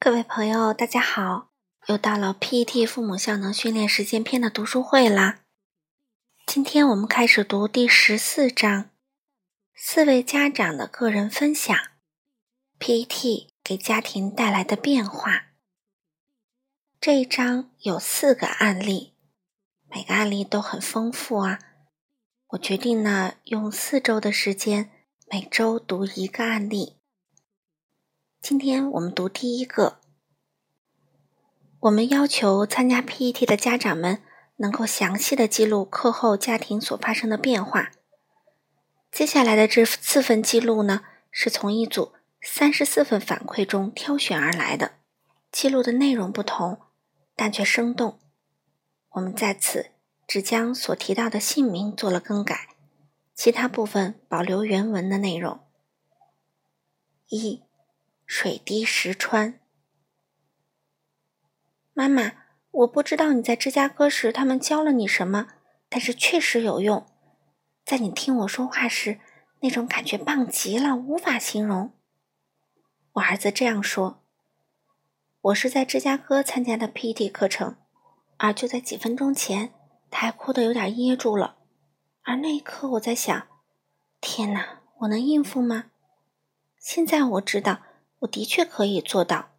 各位朋友，大家好！又到了 PET 父母效能训练实践篇的读书会啦。今天我们开始读第十四章：四位家长的个人分享，PET 给家庭带来的变化。这一章有四个案例，每个案例都很丰富啊。我决定呢，用四周的时间，每周读一个案例。今天我们读第一个。我们要求参加 PET 的家长们能够详细的记录课后家庭所发生的变化。接下来的这四份记录呢，是从一组三十四份反馈中挑选而来的。记录的内容不同，但却生动。我们在此只将所提到的姓名做了更改，其他部分保留原文的内容。一。水滴石穿。妈妈，我不知道你在芝加哥时他们教了你什么，但是确实有用。在你听我说话时，那种感觉棒极了，无法形容。我儿子这样说。我是在芝加哥参加的 PT 课程，而就在几分钟前，他还哭得有点噎住了。而那一刻，我在想：天哪，我能应付吗？现在我知道。我的确可以做到，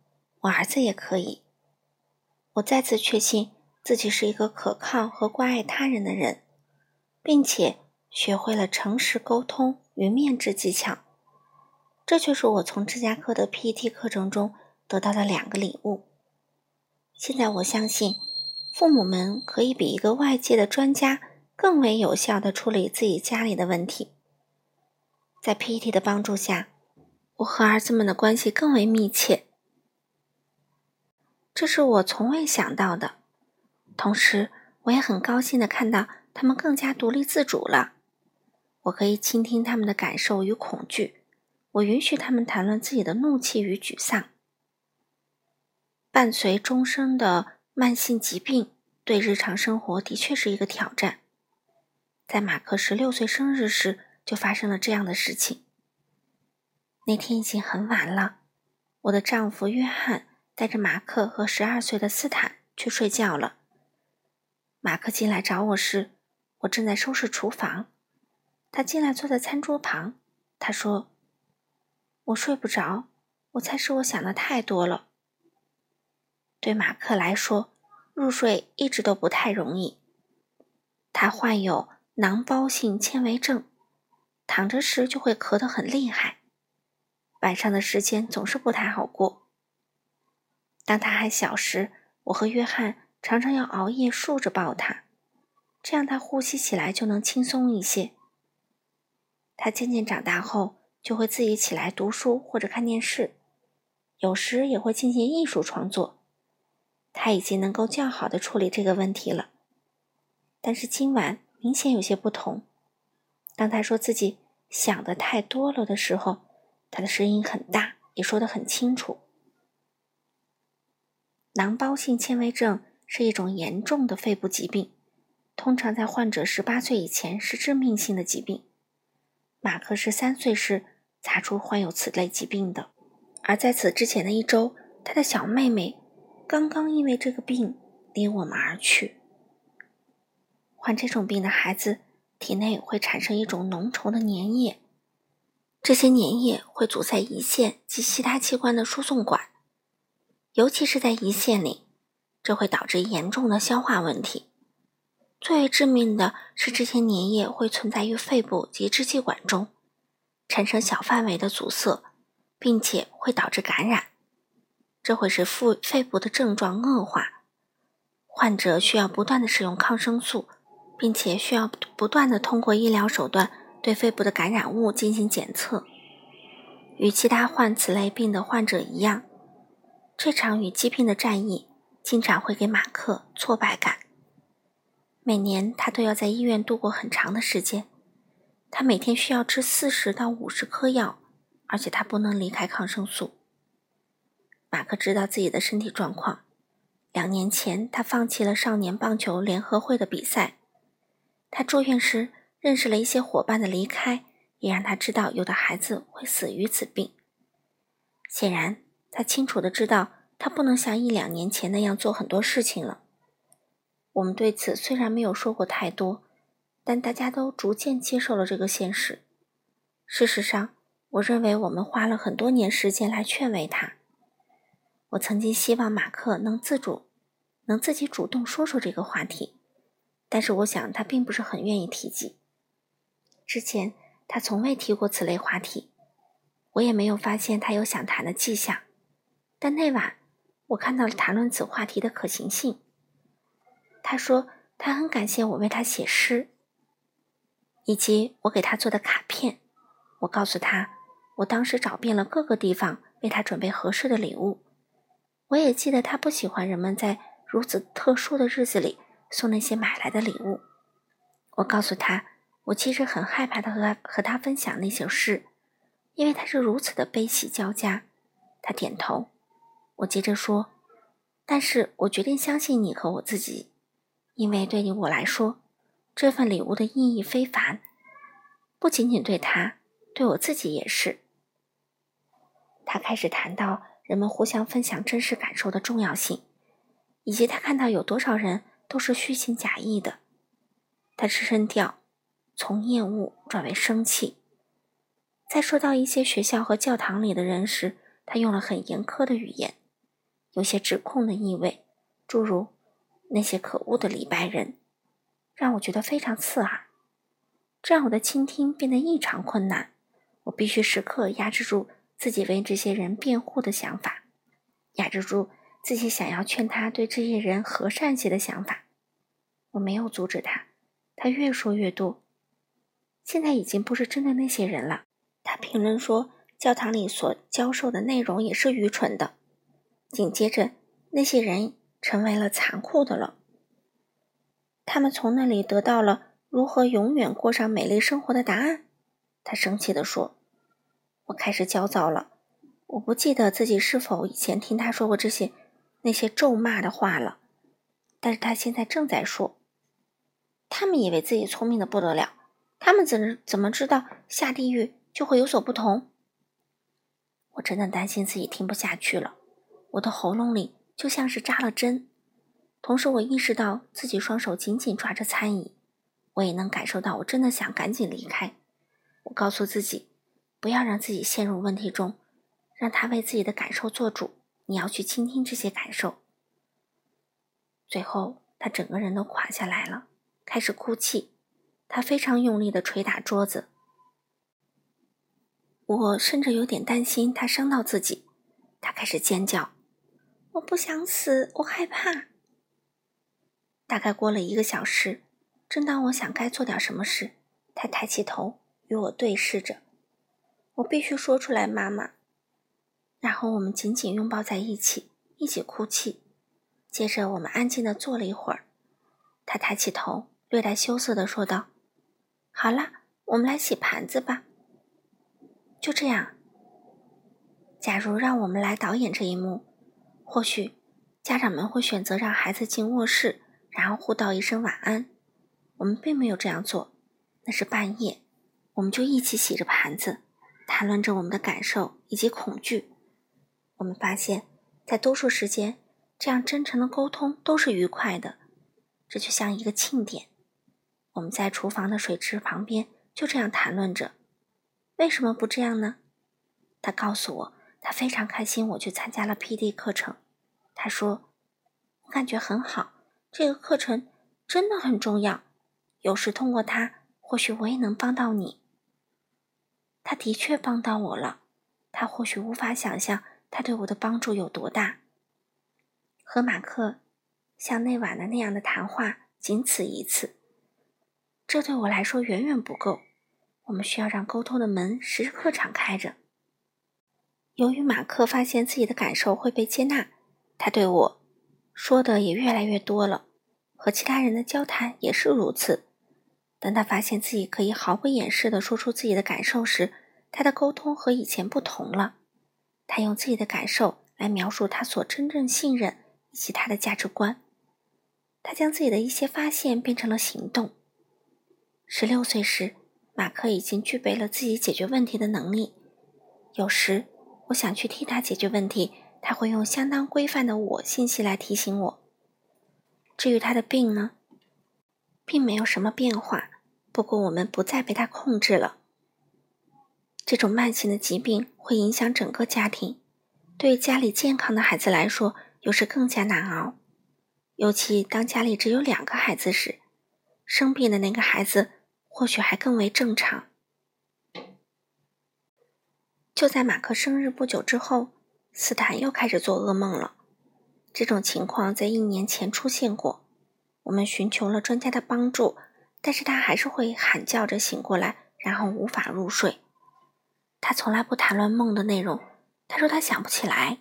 我儿子也可以。我再次确信自己是一个可靠和关爱他人的人，并且学会了诚实沟通与面质技巧。这就是我从芝加哥的 PET 课程中得到的两个礼物。现在我相信，父母们可以比一个外界的专家更为有效地处理自己家里的问题。在 PET 的帮助下。我和儿子们的关系更为密切，这是我从未想到的。同时，我也很高兴的看到他们更加独立自主了。我可以倾听他们的感受与恐惧，我允许他们谈论自己的怒气与沮丧。伴随终生的慢性疾病，对日常生活的确是一个挑战。在马克十六岁生日时，就发生了这样的事情。那天已经很晚了，我的丈夫约翰带着马克和十二岁的斯坦去睡觉了。马克进来找我时，我正在收拾厨房。他进来坐在餐桌旁，他说：“我睡不着，我猜是我想的太多了。”对马克来说，入睡一直都不太容易。他患有囊包性纤维症，躺着时就会咳得很厉害。晚上的时间总是不太好过。当他还小时，我和约翰常常要熬夜竖着抱他，这样他呼吸起来就能轻松一些。他渐渐长大后，就会自己起来读书或者看电视，有时也会进行艺术创作。他已经能够较好的处理这个问题了。但是今晚明显有些不同。当他说自己想的太多了的时候。他的声音很大，也说得很清楚。囊包性纤维症是一种严重的肺部疾病，通常在患者十八岁以前是致命性的疾病。马克十三岁时查出患有此类疾病的，而在此之前的一周，他的小妹妹刚刚因为这个病离我们而去。患这种病的孩子体内会产生一种浓稠的粘液。这些粘液会阻塞胰腺及其他器官的输送管，尤其是在胰腺里，这会导致严重的消化问题。最为致命的是，这些粘液会存在于肺部及支气管中，产生小范围的阻塞，并且会导致感染。这会使腹肺部的症状恶化，患者需要不断的使用抗生素，并且需要不断的通过医疗手段。对肺部的感染物进行检测。与其他患此类病的患者一样，这场与疾病的战役经常会给马克挫败感。每年他都要在医院度过很长的时间。他每天需要吃四十到五十颗药，而且他不能离开抗生素。马克知道自己的身体状况。两年前，他放弃了少年棒球联合会的比赛。他住院时。认识了一些伙伴的离开，也让他知道有的孩子会死于此病。显然，他清楚的知道他不能像一两年前那样做很多事情了。我们对此虽然没有说过太多，但大家都逐渐接受了这个现实。事实上，我认为我们花了很多年时间来劝慰他。我曾经希望马克能自主，能自己主动说说这个话题，但是我想他并不是很愿意提及。之前他从未提过此类话题，我也没有发现他有想谈的迹象。但那晚，我看到了谈论此话题的可行性。他说他很感谢我为他写诗，以及我给他做的卡片。我告诉他，我当时找遍了各个地方为他准备合适的礼物。我也记得他不喜欢人们在如此特殊的日子里送那些买来的礼物。我告诉他，我其实很害怕的和他和他分享那些事，因为他是如此的悲喜交加。他点头。我接着说，但是我决定相信你和我自己。因为对于我来说，这份礼物的意义非凡，不仅仅对他，对我自己也是。他开始谈到人们互相分享真实感受的重要性，以及他看到有多少人都是虚情假意的。他声调从厌恶转为生气。在说到一些学校和教堂里的人时，他用了很严苛的语言，有些指控的意味，诸如。那些可恶的礼拜人，让我觉得非常刺耳，这让我的倾听变得异常困难。我必须时刻压制住自己为这些人辩护的想法，压制住自己想要劝他对这些人和善些的想法。我没有阻止他，他越说越多。现在已经不是针对那些人了。他评论说，教堂里所教授的内容也是愚蠢的。紧接着，那些人。成为了残酷的了。他们从那里得到了如何永远过上美丽生活的答案。他生气地说：“我开始焦躁了。我不记得自己是否以前听他说过这些那些咒骂的话了。但是他现在正在说。他们以为自己聪明的不得了。他们怎怎么知道下地狱就会有所不同？我真的担心自己听不下去了。我的喉咙里……”就像是扎了针，同时我意识到自己双手紧紧抓着餐椅，我也能感受到我真的想赶紧离开。我告诉自己，不要让自己陷入问题中，让他为自己的感受做主。你要去倾听这些感受。最后，他整个人都垮下来了，开始哭泣。他非常用力地捶打桌子。我甚至有点担心他伤到自己。他开始尖叫。我不想死，我害怕。大概过了一个小时，正当我想该做点什么时，他抬起头与我对视着。我必须说出来，妈妈。然后我们紧紧拥抱在一起，一起哭泣。接着我们安静的坐了一会儿。他抬起头，略带羞涩的说道：“好了，我们来洗盘子吧。”就这样。假如让我们来导演这一幕。或许家长们会选择让孩子进卧室，然后互道一声晚安。我们并没有这样做，那是半夜，我们就一起洗着盘子，谈论着我们的感受以及恐惧。我们发现，在多数时间，这样真诚的沟通都是愉快的，这就像一个庆典。我们在厨房的水池旁边就这样谈论着。为什么不这样呢？他告诉我。他非常开心，我去参加了 P.D 课程。他说：“我感觉很好，这个课程真的很重要。有时通过它，或许我也能帮到你。”他的确帮到我了。他或许无法想象他对我的帮助有多大。和马克像那晚的那样的谈话仅此一次，这对我来说远远不够。我们需要让沟通的门时刻敞开着。由于马克发现自己的感受会被接纳，他对我说的也越来越多了。和其他人的交谈也是如此。当他发现自己可以毫不掩饰地说出自己的感受时，他的沟通和以前不同了。他用自己的感受来描述他所真正信任以及他的价值观。他将自己的一些发现变成了行动。十六岁时，马克已经具备了自己解决问题的能力。有时。我想去替他解决问题，他会用相当规范的我信息来提醒我。至于他的病呢，并没有什么变化，不过我们不再被他控制了。这种慢性的疾病会影响整个家庭，对家里健康的孩子来说，有时更加难熬。尤其当家里只有两个孩子时，生病的那个孩子或许还更为正常。就在马克生日不久之后，斯坦又开始做噩梦了。这种情况在一年前出现过，我们寻求了专家的帮助，但是他还是会喊叫着醒过来，然后无法入睡。他从来不谈论梦的内容，他说他想不起来。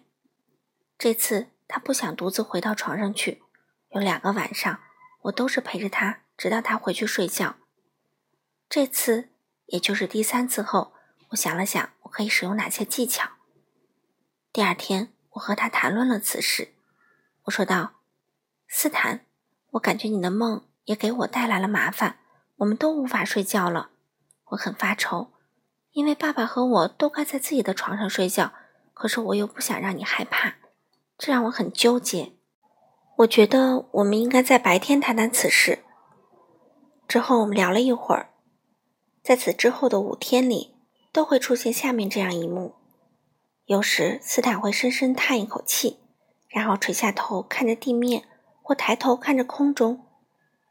这次他不想独自回到床上去，有两个晚上我都是陪着他，直到他回去睡觉。这次，也就是第三次后，我想了想，我可以使用哪些技巧。第二天，我和他谈论了此事。我说道：“斯坦，我感觉你的梦也给我带来了麻烦，我们都无法睡觉了，我很发愁。”因为爸爸和我都该在自己的床上睡觉，可是我又不想让你害怕，这让我很纠结。我觉得我们应该在白天谈谈此事。之后我们聊了一会儿，在此之后的五天里，都会出现下面这样一幕：有时斯坦会深深叹一口气，然后垂下头看着地面，或抬头看着空中。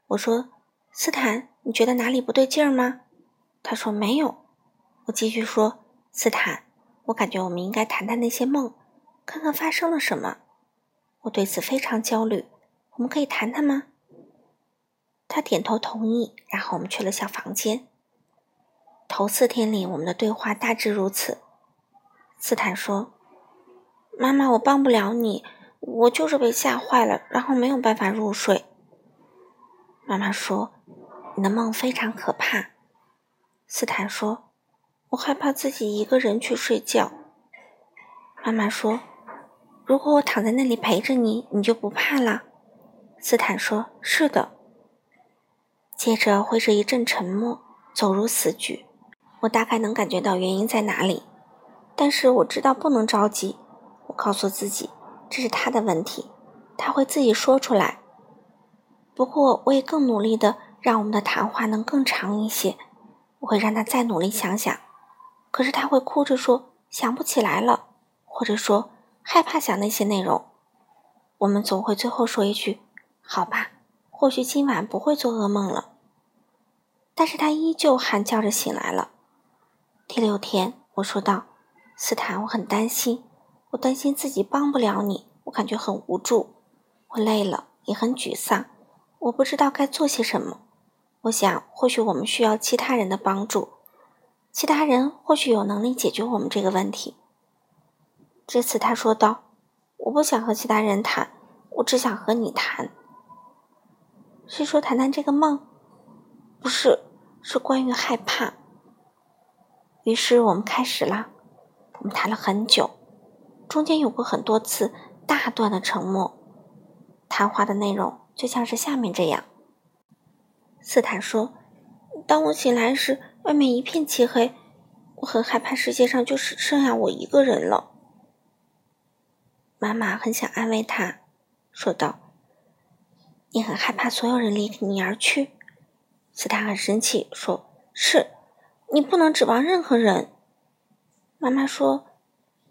我说：“斯坦，你觉得哪里不对劲儿吗？”他说：“没有。”我继续说：“斯坦，我感觉我们应该谈谈那些梦，看看发生了什么。我对此非常焦虑。我们可以谈谈吗？”他点头同意。然后我们去了小房间。头四天里，我们的对话大致如此。斯坦说：“妈妈，我帮不了你，我就是被吓坏了，然后没有办法入睡。”妈妈说：“你的梦非常可怕。”斯坦说。我害怕自己一个人去睡觉。妈妈说：“如果我躺在那里陪着你，你就不怕了。”斯坦说：“是的。”接着会是一阵沉默，走入死局。我大概能感觉到原因在哪里，但是我知道不能着急。我告诉自己，这是他的问题，他会自己说出来。不过，我也更努力的让我们的谈话能更长一些。我会让他再努力想想。可是他会哭着说想不起来了，或者说害怕想那些内容。我们总会最后说一句：“好吧，或许今晚不会做噩梦了。”但是他依旧喊叫着醒来了。第六天，我说道：“斯坦，我很担心，我担心自己帮不了你，我感觉很无助，我累了，也很沮丧，我不知道该做些什么。我想，或许我们需要其他人的帮助。”其他人或许有能力解决我们这个问题。这次他说道：“我不想和其他人谈，我只想和你谈。”是说谈谈这个梦？不是，是关于害怕。于是我们开始了，我们谈了很久，中间有过很多次大段的沉默。谈话的内容就像是下面这样：斯坦说：“当我醒来时。”外面一片漆黑，我很害怕世界上就只剩下我一个人了。妈妈很想安慰他，说道：“你很害怕所有人离你而去。”斯坦很生气，说：“是，你不能指望任何人。”妈妈说：“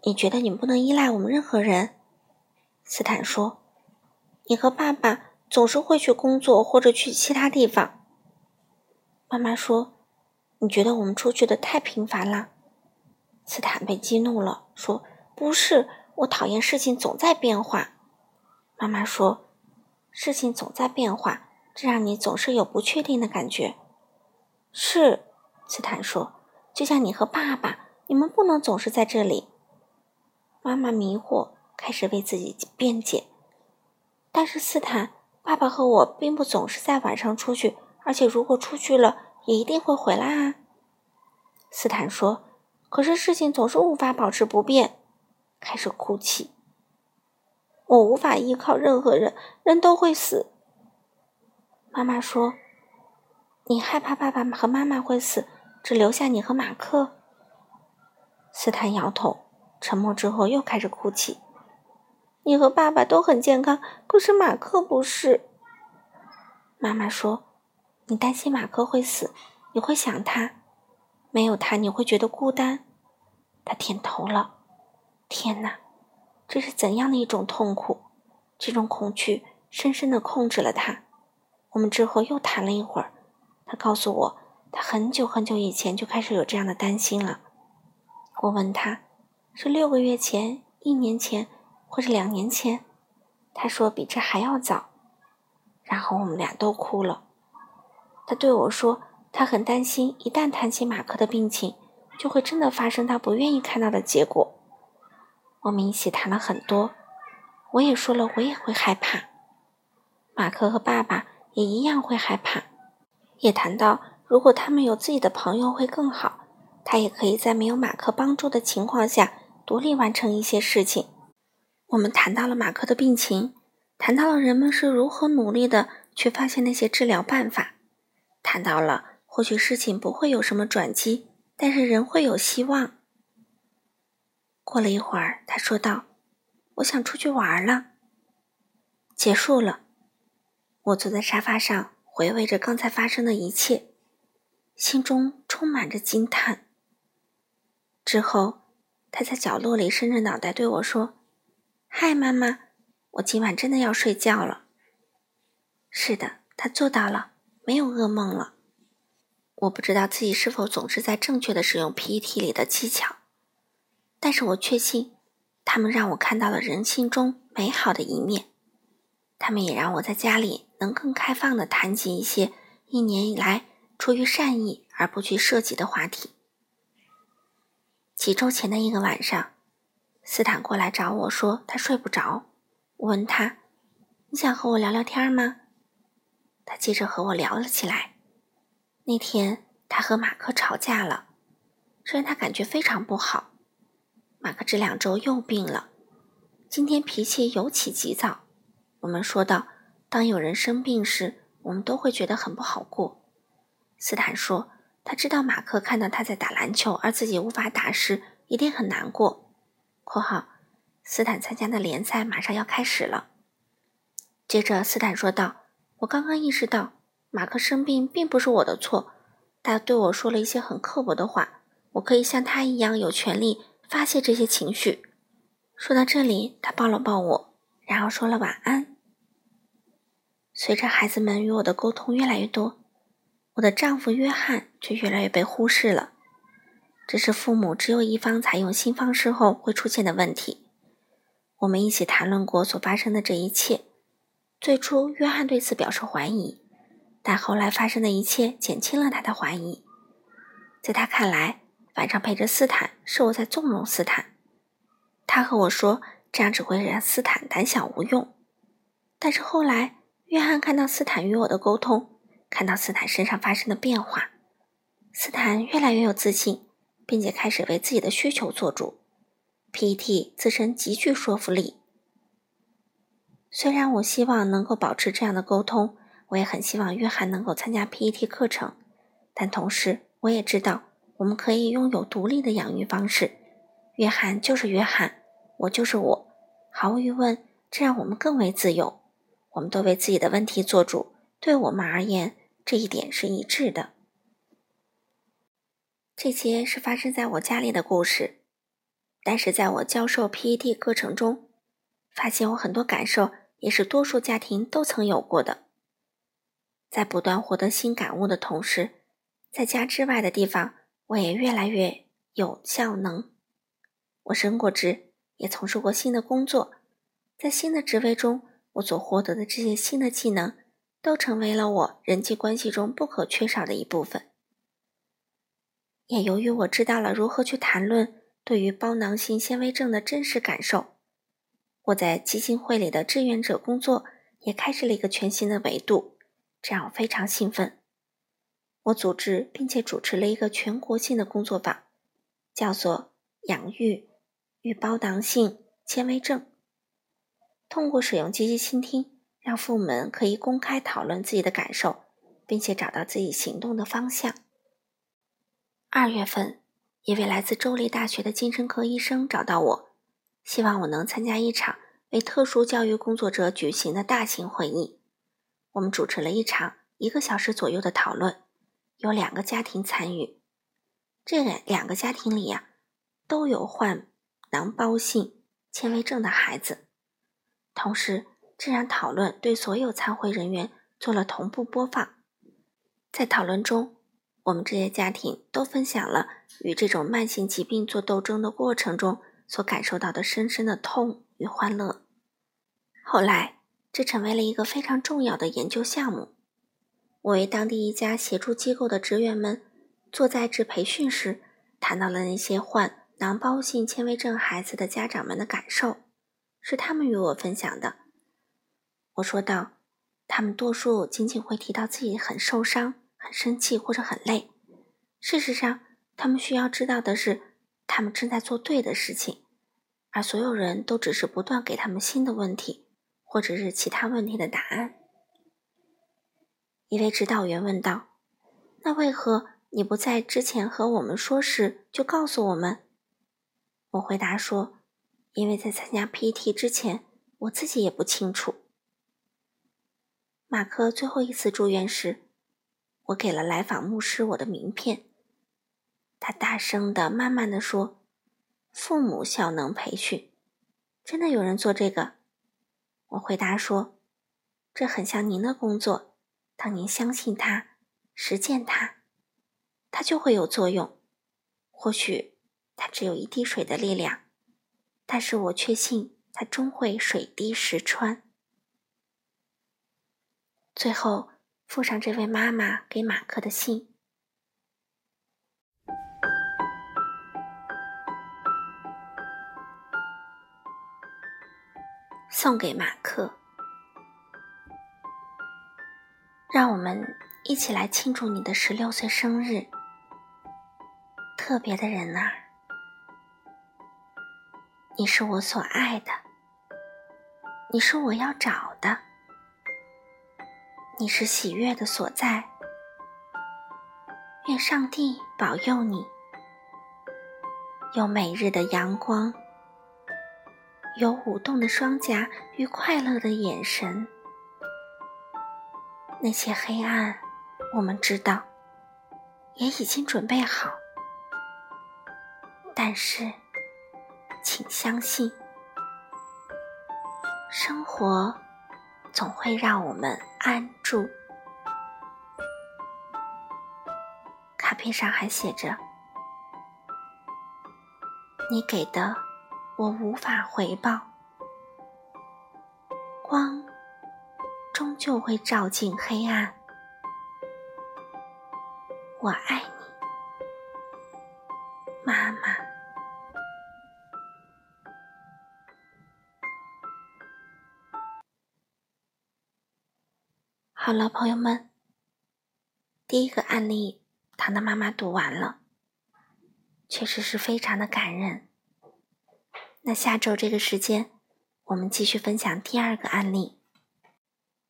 你觉得你不能依赖我们任何人？”斯坦说：“你和爸爸总是会去工作或者去其他地方。”妈妈说。你觉得我们出去的太频繁了？斯坦被激怒了，说：“不是，我讨厌事情总在变化。”妈妈说：“事情总在变化，这让你总是有不确定的感觉。”是，斯坦说：“就像你和爸爸，你们不能总是在这里。”妈妈迷惑，开始为自己辩解。但是斯坦，爸爸和我并不总是在晚上出去，而且如果出去了。也一定会回来啊，斯坦说。可是事情总是无法保持不变，开始哭泣。我无法依靠任何人，人都会死。妈妈说：“你害怕爸爸和妈妈会死，只留下你和马克。”斯坦摇头，沉默之后又开始哭泣。你和爸爸都很健康，可是马克不是。”妈妈说：“你担心马克会死，你会想他，没有他你会觉得孤单。”他点头了。天哪，这是怎样的一种痛苦！这种恐惧深深的控制了他。我们之后又谈了一会儿，他告诉我，他很久很久以前就开始有这样的担心了。我问他，是六个月前、一年前，或者两年前？他说比这还要早。然后我们俩都哭了。他对我说，他很担心，一旦谈起马克的病情，就会真的发生他不愿意看到的结果。我们一起谈了很多，我也说了，我也会害怕。马克和爸爸也一样会害怕，也谈到如果他们有自己的朋友会更好，他也可以在没有马克帮助的情况下独立完成一些事情。我们谈到了马克的病情，谈到了人们是如何努力的去发现那些治疗办法，谈到了或许事情不会有什么转机，但是人会有希望。过了一会儿，他说道：“我想出去玩了。”结束了。我坐在沙发上，回味着刚才发生的一切，心中充满着惊叹。之后，他在角落里伸着脑袋对我说：“嗨，妈妈，我今晚真的要睡觉了。”是的，他做到了，没有噩梦了。我不知道自己是否总是在正确的使用 PET 里的技巧。但是我确信，他们让我看到了人性中美好的一面。他们也让我在家里能更开放的谈及一些一年以来出于善意而不去涉及的话题。几周前的一个晚上，斯坦过来找我说他睡不着。我问他：“你想和我聊聊天吗？”他接着和我聊了起来。那天他和马克吵架了，这让他感觉非常不好。马克这两周又病了，今天脾气尤其急躁。我们说到：“当有人生病时，我们都会觉得很不好过。”斯坦说：“他知道马克看到他在打篮球，而自己无法打时，一定很难过。”（括号斯坦参加的联赛马上要开始了。）接着，斯坦说道：“我刚刚意识到，马克生病并不是我的错。他对我说了一些很刻薄的话，我可以像他一样有权利。”发泄这些情绪。说到这里，他抱了抱我，然后说了晚安。随着孩子们与我的沟通越来越多，我的丈夫约翰却越来越被忽视了。这是父母只有一方采用新方式后会出现的问题。我们一起谈论过所发生的这一切。最初，约翰对此表示怀疑，但后来发生的一切减轻了他的怀疑。在他看来，晚上陪着斯坦是我在纵容斯坦，他和我说这样只会让斯坦胆小无用。但是后来，约翰看到斯坦与我的沟通，看到斯坦身上发生的变化，斯坦越来越有自信，并且开始为自己的需求做主。PET 自身极具说服力。虽然我希望能够保持这样的沟通，我也很希望约翰能够参加 PET 课程，但同时我也知道。我们可以拥有独立的养育方式。约翰就是约翰，我就是我。毫无疑问，这让我们更为自由。我们都为自己的问题做主。对我们而言，这一点是一致的。这些是发生在我家里的故事，但是在我教授 PET 课程中，发现我很多感受也是多数家庭都曾有过的。在不断获得新感悟的同时，在家之外的地方。我也越来越有效能。我升过职，也从事过新的工作，在新的职位中，我所获得的这些新的技能，都成为了我人际关系中不可缺少的一部分。也由于我知道了如何去谈论对于包囊性纤维症的真实感受，我在基金会里的志愿者工作也开始了一个全新的维度，这让我非常兴奋。我组织并且主持了一个全国性的工作坊，叫做“养育与包囊性纤维症”。通过使用积极倾听，让父母们可以公开讨论自己的感受，并且找到自己行动的方向。二月份，一位来自州立大学的精神科医生找到我，希望我能参加一场为特殊教育工作者举行的大型会议。我们主持了一场一个小时左右的讨论，有两个家庭参与。这两两个家庭里呀，都有患囊包性纤维症的孩子。同时，这场讨论对所有参会人员做了同步播放。在讨论中，我们这些家庭都分享了与这种慢性疾病做斗争的过程中所感受到的深深的痛与欢乐。后来，这成为了一个非常重要的研究项目。我为当地一家协助机构的职员们做在职培训时，谈到了那些患囊包性纤维症孩子的家长们的感受，是他们与我分享的。我说道：“他们多数仅仅会提到自己很受伤。”很生气或者很累。事实上，他们需要知道的是，他们正在做对的事情，而所有人都只是不断给他们新的问题，或者是其他问题的答案。一位指导员问道：“那为何你不在之前和我们说时就告诉我们？”我回答说：“因为在参加 PET 之前，我自己也不清楚。”马克最后一次住院时。我给了来访牧师我的名片。他大声的、慢慢的说：“父母效能培训，真的有人做这个？”我回答说：“这很像您的工作。当您相信它、实践它，它就会有作用。或许它只有一滴水的力量，但是我确信它终会水滴石穿。”最后。附上这位妈妈给马克的信，送给马克。让我们一起来庆祝你的十六岁生日，特别的人啊！你是我所爱的，你是我要找的。你是喜悦的所在，愿上帝保佑你，有每日的阳光，有舞动的双颊与快乐的眼神。那些黑暗，我们知道，也已经准备好，但是，请相信，生活。总会让我们安住。卡片上还写着：“你给的，我无法回报。光终究会照进黑暗。我爱你，好了，朋友们，第一个案例，糖糖妈妈读完了，确实是非常的感人。那下周这个时间，我们继续分享第二个案例。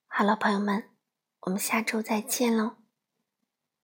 好了，朋友们，我们下周再见喽。